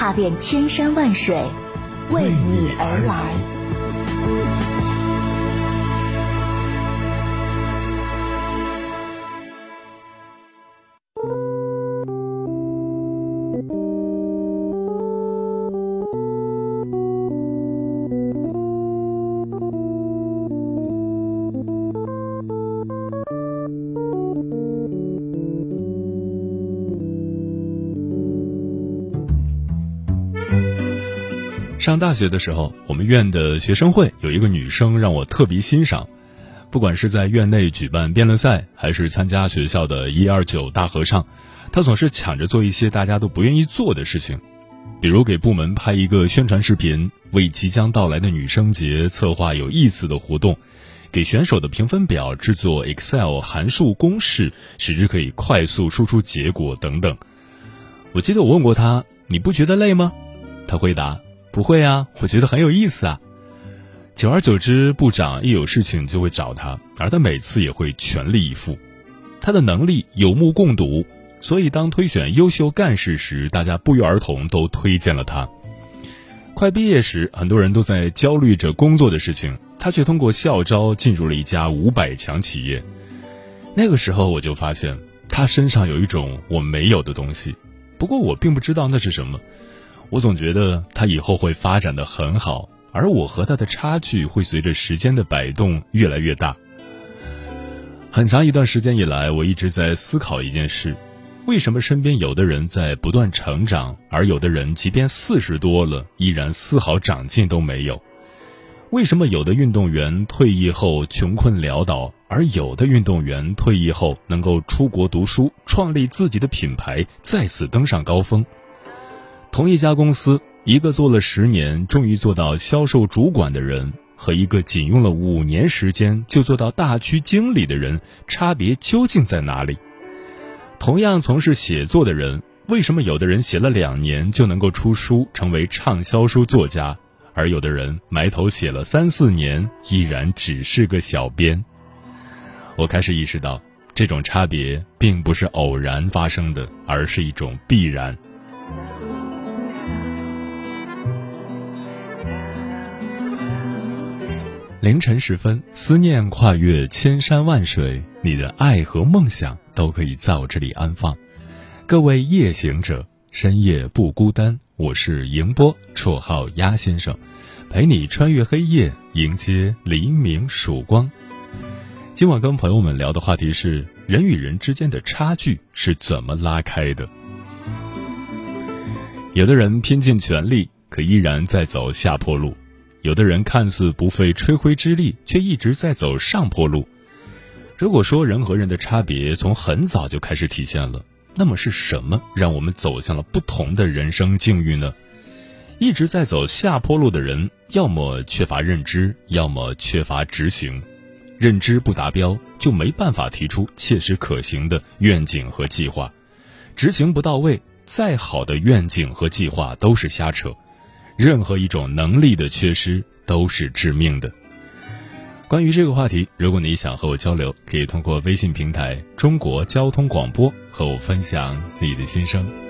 踏遍千山万水，为你而来。上大学的时候，我们院的学生会有一个女生让我特别欣赏。不管是在院内举办辩论赛，还是参加学校的一二九大合唱，她总是抢着做一些大家都不愿意做的事情，比如给部门拍一个宣传视频，为即将到来的女生节策划有意思的活动，给选手的评分表制作 Excel 函数公式，使之可以快速输出结果等等。我记得我问过她：“你不觉得累吗？”她回答。不会啊，我觉得很有意思啊。久而久之，部长一有事情就会找他，而他每次也会全力以赴。他的能力有目共睹，所以当推选优秀干事时，大家不约而同都推荐了他。快毕业时，很多人都在焦虑着工作的事情，他却通过校招进入了一家五百强企业。那个时候，我就发现他身上有一种我没有的东西，不过我并不知道那是什么。我总觉得他以后会发展的很好，而我和他的差距会随着时间的摆动越来越大。很长一段时间以来，我一直在思考一件事：为什么身边有的人在不断成长，而有的人即便四十多了，依然丝毫长进都没有？为什么有的运动员退役后穷困潦倒，而有的运动员退役后能够出国读书，创立自己的品牌，再次登上高峰？同一家公司，一个做了十年终于做到销售主管的人，和一个仅用了五年时间就做到大区经理的人，差别究竟在哪里？同样从事写作的人，为什么有的人写了两年就能够出书，成为畅销书作家，而有的人埋头写了三四年，依然只是个小编？我开始意识到，这种差别并不是偶然发生的，而是一种必然。凌晨时分，思念跨越千山万水，你的爱和梦想都可以在我这里安放。各位夜行者，深夜不孤单。我是迎波，绰号鸭先生，陪你穿越黑夜，迎接黎明曙光。今晚跟朋友们聊的话题是：人与人之间的差距是怎么拉开的？有的人拼尽全力，可依然在走下坡路。有的人看似不费吹灰之力，却一直在走上坡路。如果说人和人的差别从很早就开始体现了，那么是什么让我们走向了不同的人生境遇呢？一直在走下坡路的人，要么缺乏认知，要么缺乏执行。认知不达标，就没办法提出切实可行的愿景和计划；执行不到位，再好的愿景和计划都是瞎扯。任何一种能力的缺失都是致命的。关于这个话题，如果你想和我交流，可以通过微信平台“中国交通广播”和我分享你的心声。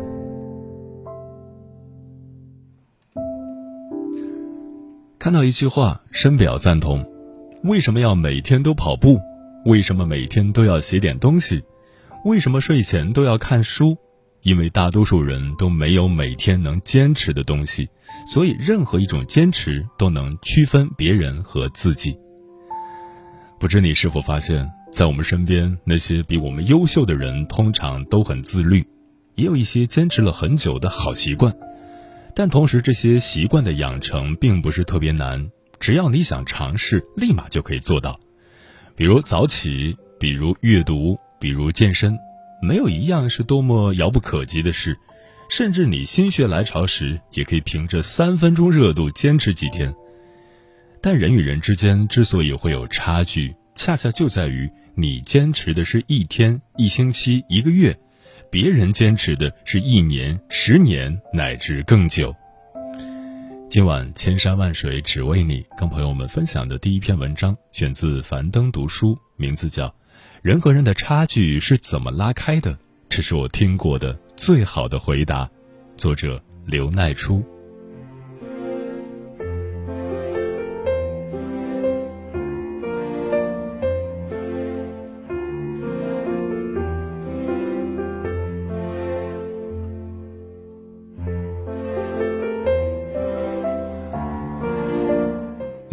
看到一句话，深表赞同：为什么要每天都跑步？为什么每天都要写点东西？为什么睡前都要看书？因为大多数人都没有每天能坚持的东西，所以任何一种坚持都能区分别人和自己。不知你是否发现，在我们身边那些比我们优秀的人，通常都很自律，也有一些坚持了很久的好习惯。但同时，这些习惯的养成并不是特别难，只要你想尝试，立马就可以做到。比如早起，比如阅读，比如健身，没有一样是多么遥不可及的事。甚至你心血来潮时，也可以凭着三分钟热度坚持几天。但人与人之间之所以会有差距，恰恰就在于你坚持的是一天、一星期、一个月。别人坚持的是一年、十年乃至更久。今晚千山万水只为你，跟朋友们分享的第一篇文章选自樊登读书，名字叫《人和人的差距是怎么拉开的》，这是我听过的最好的回答。作者刘奈初。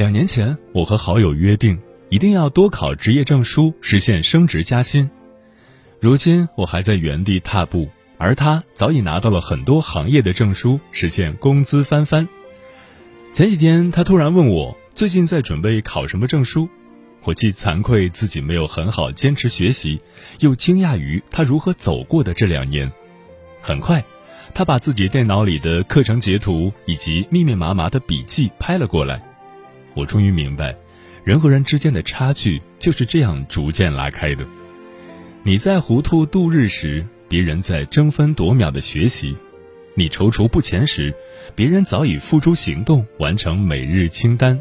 两年前，我和好友约定，一定要多考职业证书，实现升职加薪。如今，我还在原地踏步，而他早已拿到了很多行业的证书，实现工资翻番。前几天，他突然问我最近在准备考什么证书，我既惭愧自己没有很好坚持学习，又惊讶于他如何走过的这两年。很快，他把自己电脑里的课程截图以及密密麻麻的笔记拍了过来。我终于明白，人和人之间的差距就是这样逐渐拉开的。你在糊涂度日时，别人在争分夺秒的学习；你踌躇不前时，别人早已付诸行动完成每日清单；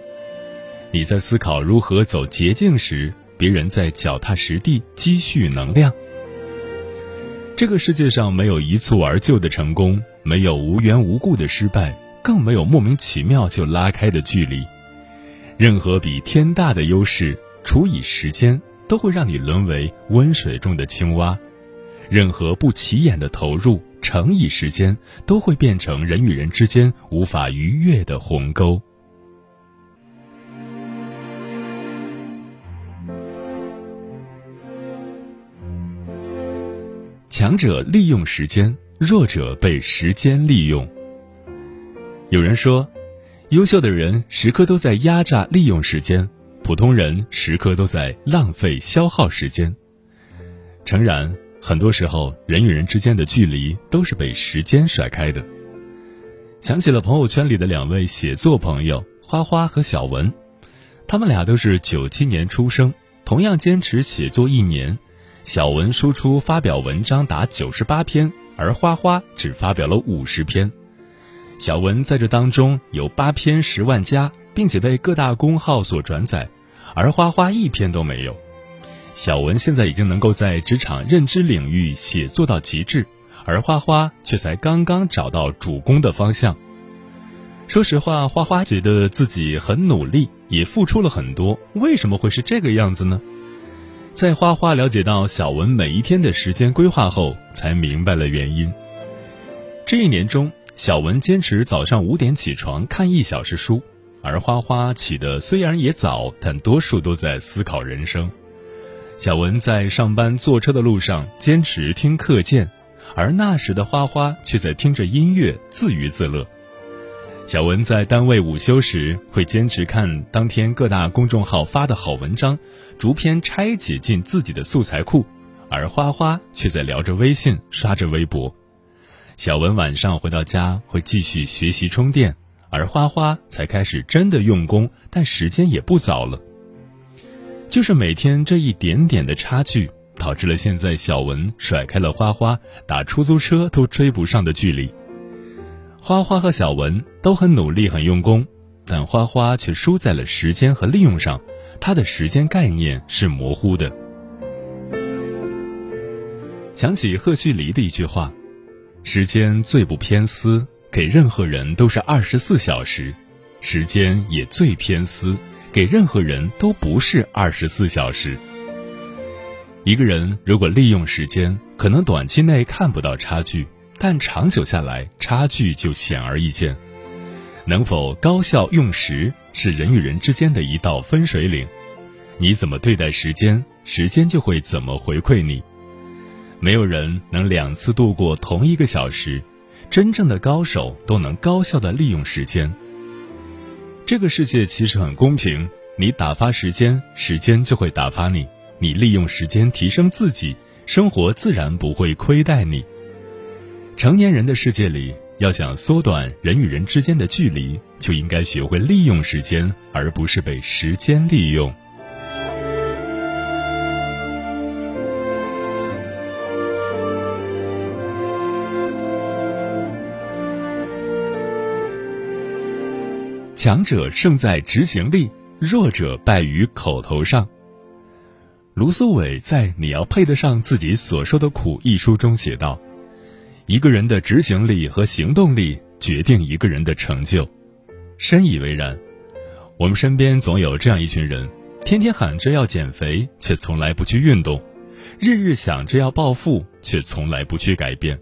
你在思考如何走捷径时，别人在脚踏实地积蓄能量。这个世界上没有一蹴而就的成功，没有无缘无故的失败，更没有莫名其妙就拉开的距离。任何比天大的优势除以时间，都会让你沦为温水中的青蛙；任何不起眼的投入乘以时间，都会变成人与人之间无法逾越的鸿沟。强者利用时间，弱者被时间利用。有人说。优秀的人时刻都在压榨利用时间，普通人时刻都在浪费消耗时间。诚然，很多时候人与人之间的距离都是被时间甩开的。想起了朋友圈里的两位写作朋友花花和小文，他们俩都是九七年出生，同样坚持写作一年，小文输出发表文章达九十八篇，而花花只发表了五十篇。小文在这当中有八篇十万加，并且被各大公号所转载，而花花一篇都没有。小文现在已经能够在职场认知领域写作到极致，而花花却才刚刚找到主攻的方向。说实话，花花觉得自己很努力，也付出了很多。为什么会是这个样子呢？在花花了解到小文每一天的时间规划后，才明白了原因。这一年中。小文坚持早上五点起床看一小时书，而花花起的虽然也早，但多数都在思考人生。小文在上班坐车的路上坚持听课件，而那时的花花却在听着音乐自娱自乐。小文在单位午休时会坚持看当天各大公众号发的好文章，逐篇拆解进自己的素材库，而花花却在聊着微信，刷着微博。小文晚上回到家会继续学习充电，而花花才开始真的用功，但时间也不早了。就是每天这一点点的差距，导致了现在小文甩开了花花，打出租车都追不上的距离。花花和小文都。很努力、很用功，但花花却输在了时间和利用上，他的时间概念是模糊的。想起赫胥黎的一句话：“时间最不偏私，给任何人都是二十四小时；时间也最偏私，给任何人都不是二十四小时。”一个人如果利用时间，可能短期内看不到差距，但长久下来，差距就显而易见。能否高效用时，是人与人之间的一道分水岭。你怎么对待时间，时间就会怎么回馈你。没有人能两次度过同一个小时，真正的高手都能高效的利用时间。这个世界其实很公平，你打发时间，时间就会打发你。你利用时间提升自己，生活自然不会亏待你。成年人的世界里，要想缩短人与人之间的距离，就应该学会利用时间，而不是被时间利用。强者胜在执行力，弱者败于口头上。卢思伟在《你要配得上自己所受的苦》一书中写道：“一个人的执行力和行动力决定一个人的成就。”深以为然。我们身边总有这样一群人，天天喊着要减肥，却从来不去运动；日日想着要暴富，却从来不去改变；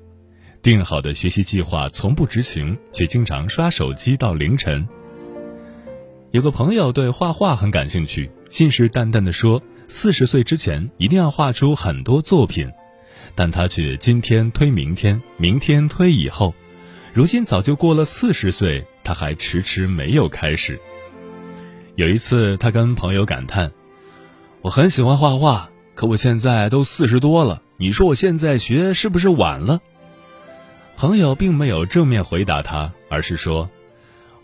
定好的学习计划从不执行，却经常刷手机到凌晨。有个朋友对画画很感兴趣，信誓旦旦地说。四十岁之前一定要画出很多作品，但他却今天推明天，明天推以后，如今早就过了四十岁，他还迟迟没有开始。有一次，他跟朋友感叹：“我很喜欢画画，可我现在都四十多了，你说我现在学是不是晚了？”朋友并没有正面回答他，而是说：“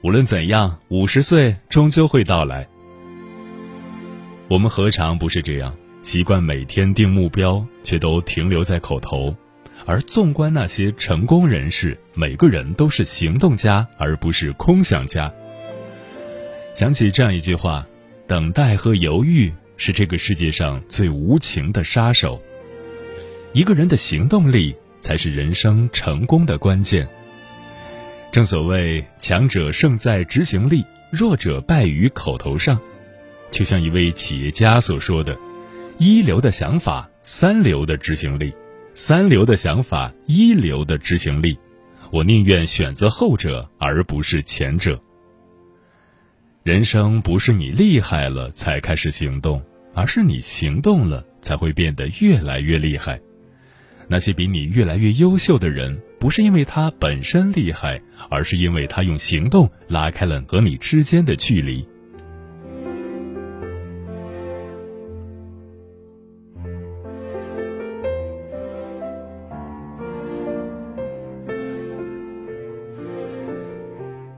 无论怎样，五十岁终究会到来。”我们何尝不是这样？习惯每天定目标，却都停留在口头；而纵观那些成功人士，每个人都是行动家，而不是空想家。想起这样一句话：“等待和犹豫是这个世界上最无情的杀手。”一个人的行动力才是人生成功的关键。正所谓“强者胜在执行力，弱者败于口头上”。就像一位企业家所说的：“一流的想法，三流的执行力；三流的想法，一流的执行力。我宁愿选择后者，而不是前者。”人生不是你厉害了才开始行动，而是你行动了才会变得越来越厉害。那些比你越来越优秀的人，不是因为他本身厉害，而是因为他用行动拉开了和你之间的距离。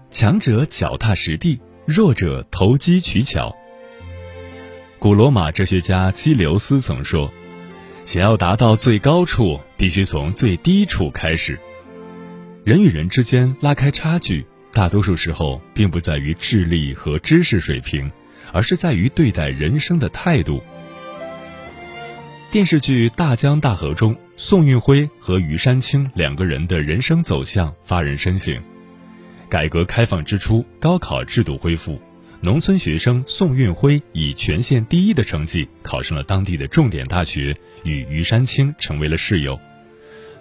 强者脚踏实地，弱者投机取巧。古罗马哲学家基留斯曾说：“想要达到最高处，必须从最低处开始。”人与人之间拉开差距，大多数时候并不在于智力和知识水平，而是在于对待人生的态度。电视剧《大江大河》中，宋运辉和余山青两个人的人生走向发人深省。改革开放之初，高考制度恢复，农村学生宋运辉以全县第一的成绩考上了当地的重点大学，与余山青成为了室友。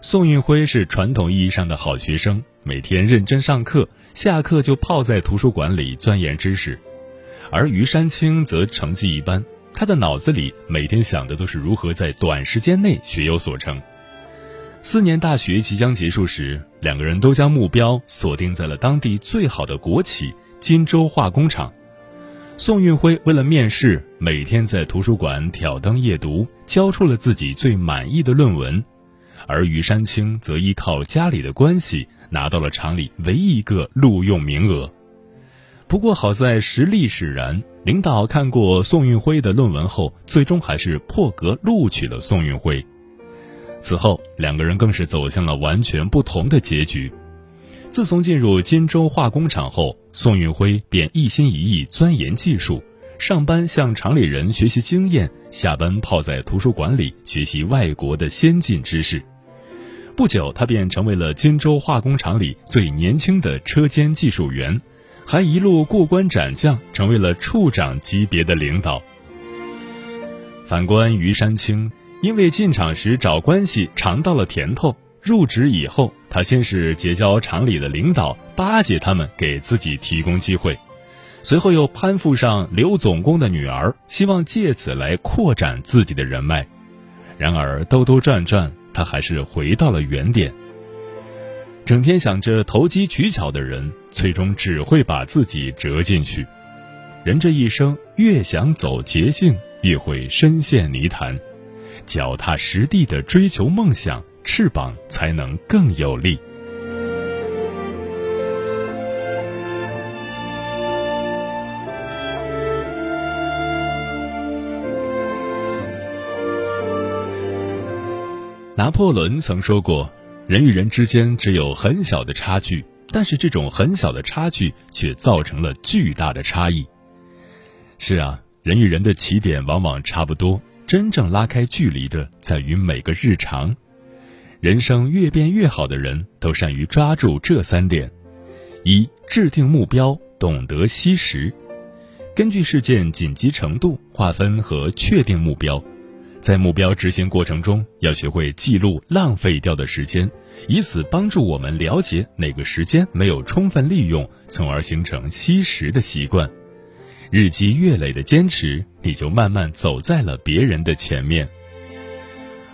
宋运辉是传统意义上的好学生，每天认真上课，下课就泡在图书馆里钻研知识；而余山青则成绩一般，他的脑子里每天想的都是如何在短时间内学有所成。四年大学即将结束时，两个人都将目标锁定在了当地最好的国企金州化工厂。宋运辉为了面试，每天在图书馆挑灯夜读，交出了自己最满意的论文；而于山青则依靠家里的关系，拿到了厂里唯一一个录用名额。不过好在实力使然，领导看过宋运辉的论文后，最终还是破格录取了宋运辉。此后，两个人更是走向了完全不同的结局。自从进入金州化工厂后，宋运辉便一心一意钻研技术，上班向厂里人学习经验，下班泡在图书馆里学习外国的先进知识。不久，他便成为了金州化工厂里最年轻的车间技术员，还一路过关斩将，成为了处长级别的领导。反观于山青，因为进厂时找关系尝到了甜头。入职以后，他先是结交厂里的领导，巴结他们给自己提供机会，随后又攀附上刘总工的女儿，希望借此来扩展自己的人脉。然而兜兜转转，他还是回到了原点。整天想着投机取巧的人，最终只会把自己折进去。人这一生，越想走捷径，越会深陷泥潭。脚踏实地的追求梦想。翅膀才能更有力。拿破仑曾说过：“人与人之间只有很小的差距，但是这种很小的差距却造成了巨大的差异。”是啊，人与人的起点往往差不多，真正拉开距离的在于每个日常。人生越变越好的人，都善于抓住这三点：一、制定目标，懂得惜时，根据事件紧急程度划分和确定目标，在目标执行过程中，要学会记录浪费掉的时间，以此帮助我们了解哪个时间没有充分利用，从而形成惜时的习惯。日积月累的坚持，你就慢慢走在了别人的前面。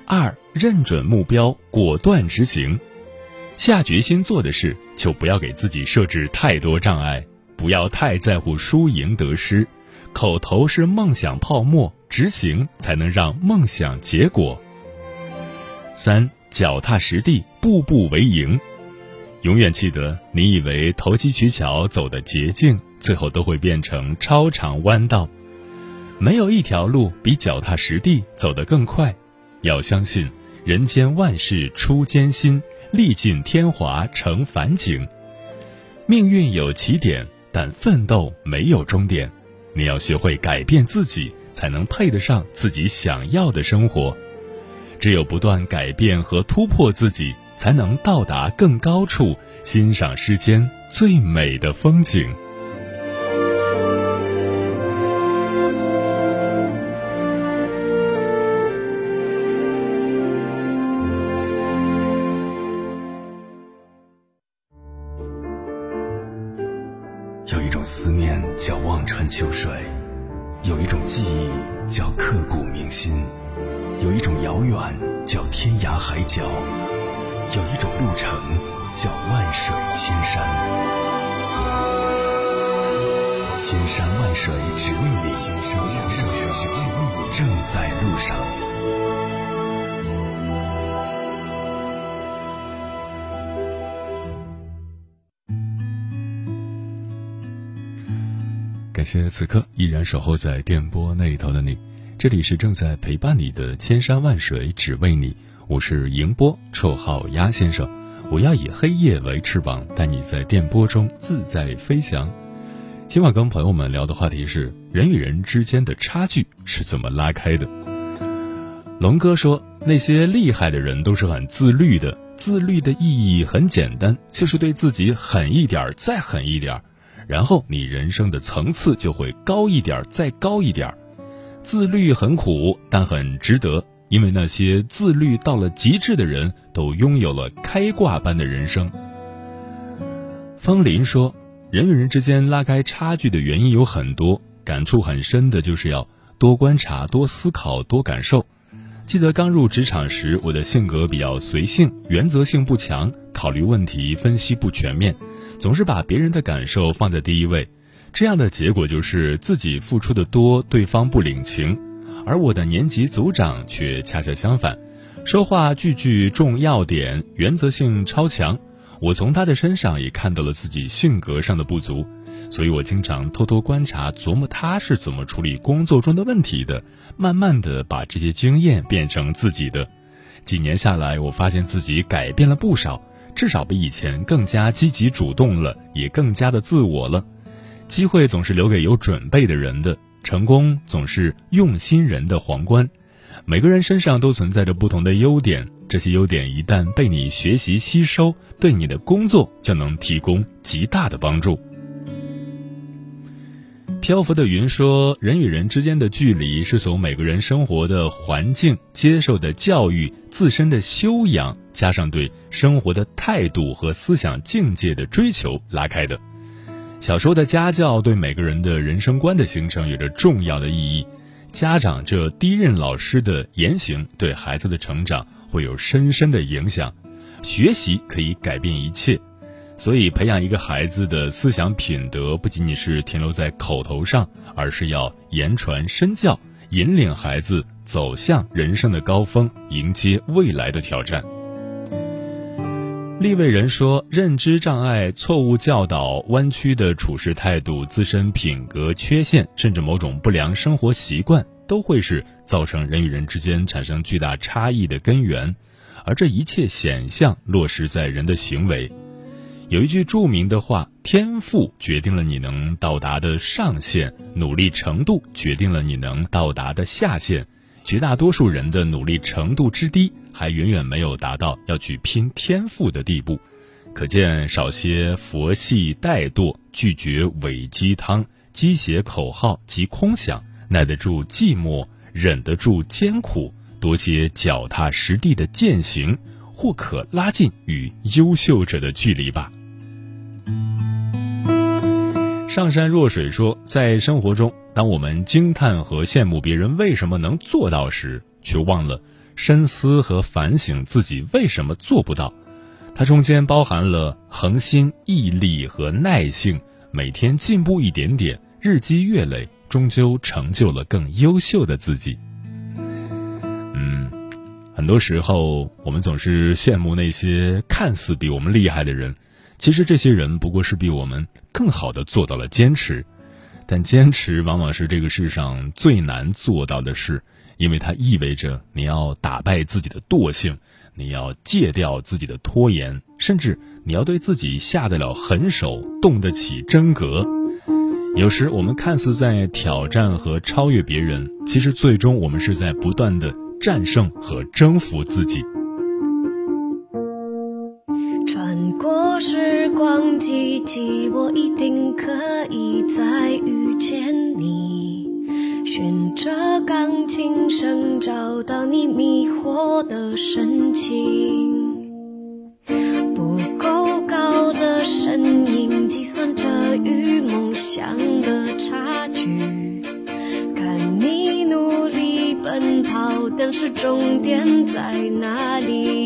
二。认准目标，果断执行，下决心做的事，就不要给自己设置太多障碍，不要太在乎输赢得失。口头是梦想泡沫，执行才能让梦想结果。三，脚踏实地，步步为营。永远记得，你以为投机取巧走的捷径，最后都会变成超长弯道。没有一条路比脚踏实地走得更快。要相信。人间万事出艰辛，历尽天华成凡景。命运有起点，但奋斗没有终点。你要学会改变自己，才能配得上自己想要的生活。只有不断改变和突破自己，才能到达更高处，欣赏世间最美的风景。在路上。感谢此刻依然守候在电波那一头的你，这里是正在陪伴你的千山万水只为你，我是迎波，绰号鸭先生，我要以黑夜为翅膀，带你在电波中自在飞翔。今晚跟朋友们聊的话题是人与人之间的差距是怎么拉开的。龙哥说，那些厉害的人都是很自律的，自律的意义很简单，就是对自己狠一点，再狠一点。然后你人生的层次就会高一点，再高一点。自律很苦，但很值得，因为那些自律到了极致的人都拥有了开挂般的人生。方林说，人与人之间拉开差距的原因有很多，感触很深的就是要多观察、多思考、多感受。记得刚入职场时，我的性格比较随性，原则性不强，考虑问题分析不全面。总是把别人的感受放在第一位，这样的结果就是自己付出的多，对方不领情；而我的年级组长却恰恰相反，说话句句重要点，原则性超强。我从他的身上也看到了自己性格上的不足，所以我经常偷偷观察、琢磨他是怎么处理工作中的问题的，慢慢的把这些经验变成自己的。几年下来，我发现自己改变了不少。至少比以前更加积极主动了，也更加的自我了。机会总是留给有准备的人的，成功总是用心人的皇冠。每个人身上都存在着不同的优点，这些优点一旦被你学习吸收，对你的工作就能提供极大的帮助。漂浮的云说：“人与人之间的距离是从每个人生活的环境、接受的教育、自身的修养，加上对生活的态度和思想境界的追求拉开的。小时候的家教对每个人的人生观的形成有着重要的意义。家长这第一任老师的言行对孩子的成长会有深深的影响。学习可以改变一切。”所以，培养一个孩子的思想品德，不仅仅是停留在口头上，而是要言传身教，引领孩子走向人生的高峰，迎接未来的挑战。立位人说，认知障碍、错误教导、弯曲的处事态度、自身品格缺陷，甚至某种不良生活习惯，都会是造成人与人之间产生巨大差异的根源，而这一切显象落实在人的行为。有一句著名的话：“天赋决定了你能到达的上限，努力程度决定了你能到达的下限。绝大多数人的努力程度之低，还远远没有达到要去拼天赋的地步。可见，少些佛系怠惰，拒绝伪鸡汤、鸡血口号及空想，耐得住寂寞，忍得住艰苦，多些脚踏实地的践行，或可拉近与优秀者的距离吧。”上山若水说，在生活中，当我们惊叹和羡慕别人为什么能做到时，却忘了深思和反省自己为什么做不到。它中间包含了恒心、毅力和耐性，每天进步一点点，日积月累，终究成就了更优秀的自己。嗯，很多时候，我们总是羡慕那些看似比我们厉害的人。其实这些人不过是比我们更好的做到了坚持，但坚持往往是这个世上最难做到的事，因为它意味着你要打败自己的惰性，你要戒掉自己的拖延，甚至你要对自己下得了狠手，动得起真格。有时我们看似在挑战和超越别人，其实最终我们是在不断的战胜和征服自己。穿过时光机器，我一定可以再遇见你。循着钢琴声，找到你迷惑的神情。不够高的声音，计算着与梦想的差距。看你努力奔跑，但是终点在哪里？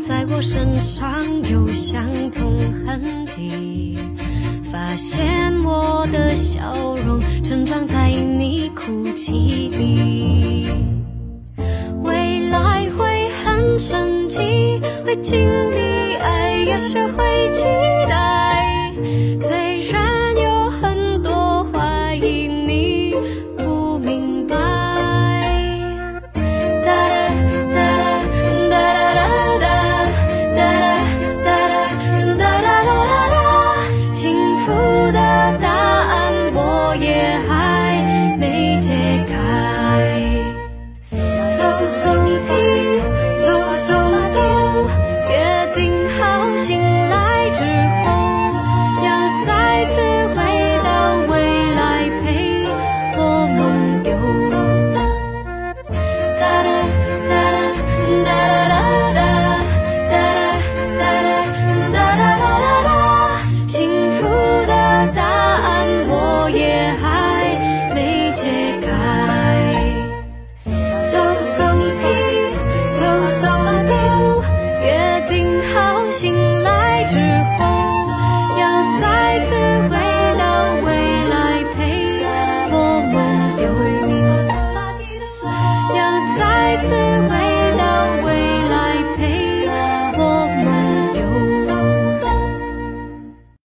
在我身上有相同痕迹，发现我的笑容成长在你哭泣里。未来会很神奇，会经历爱，也学会期待。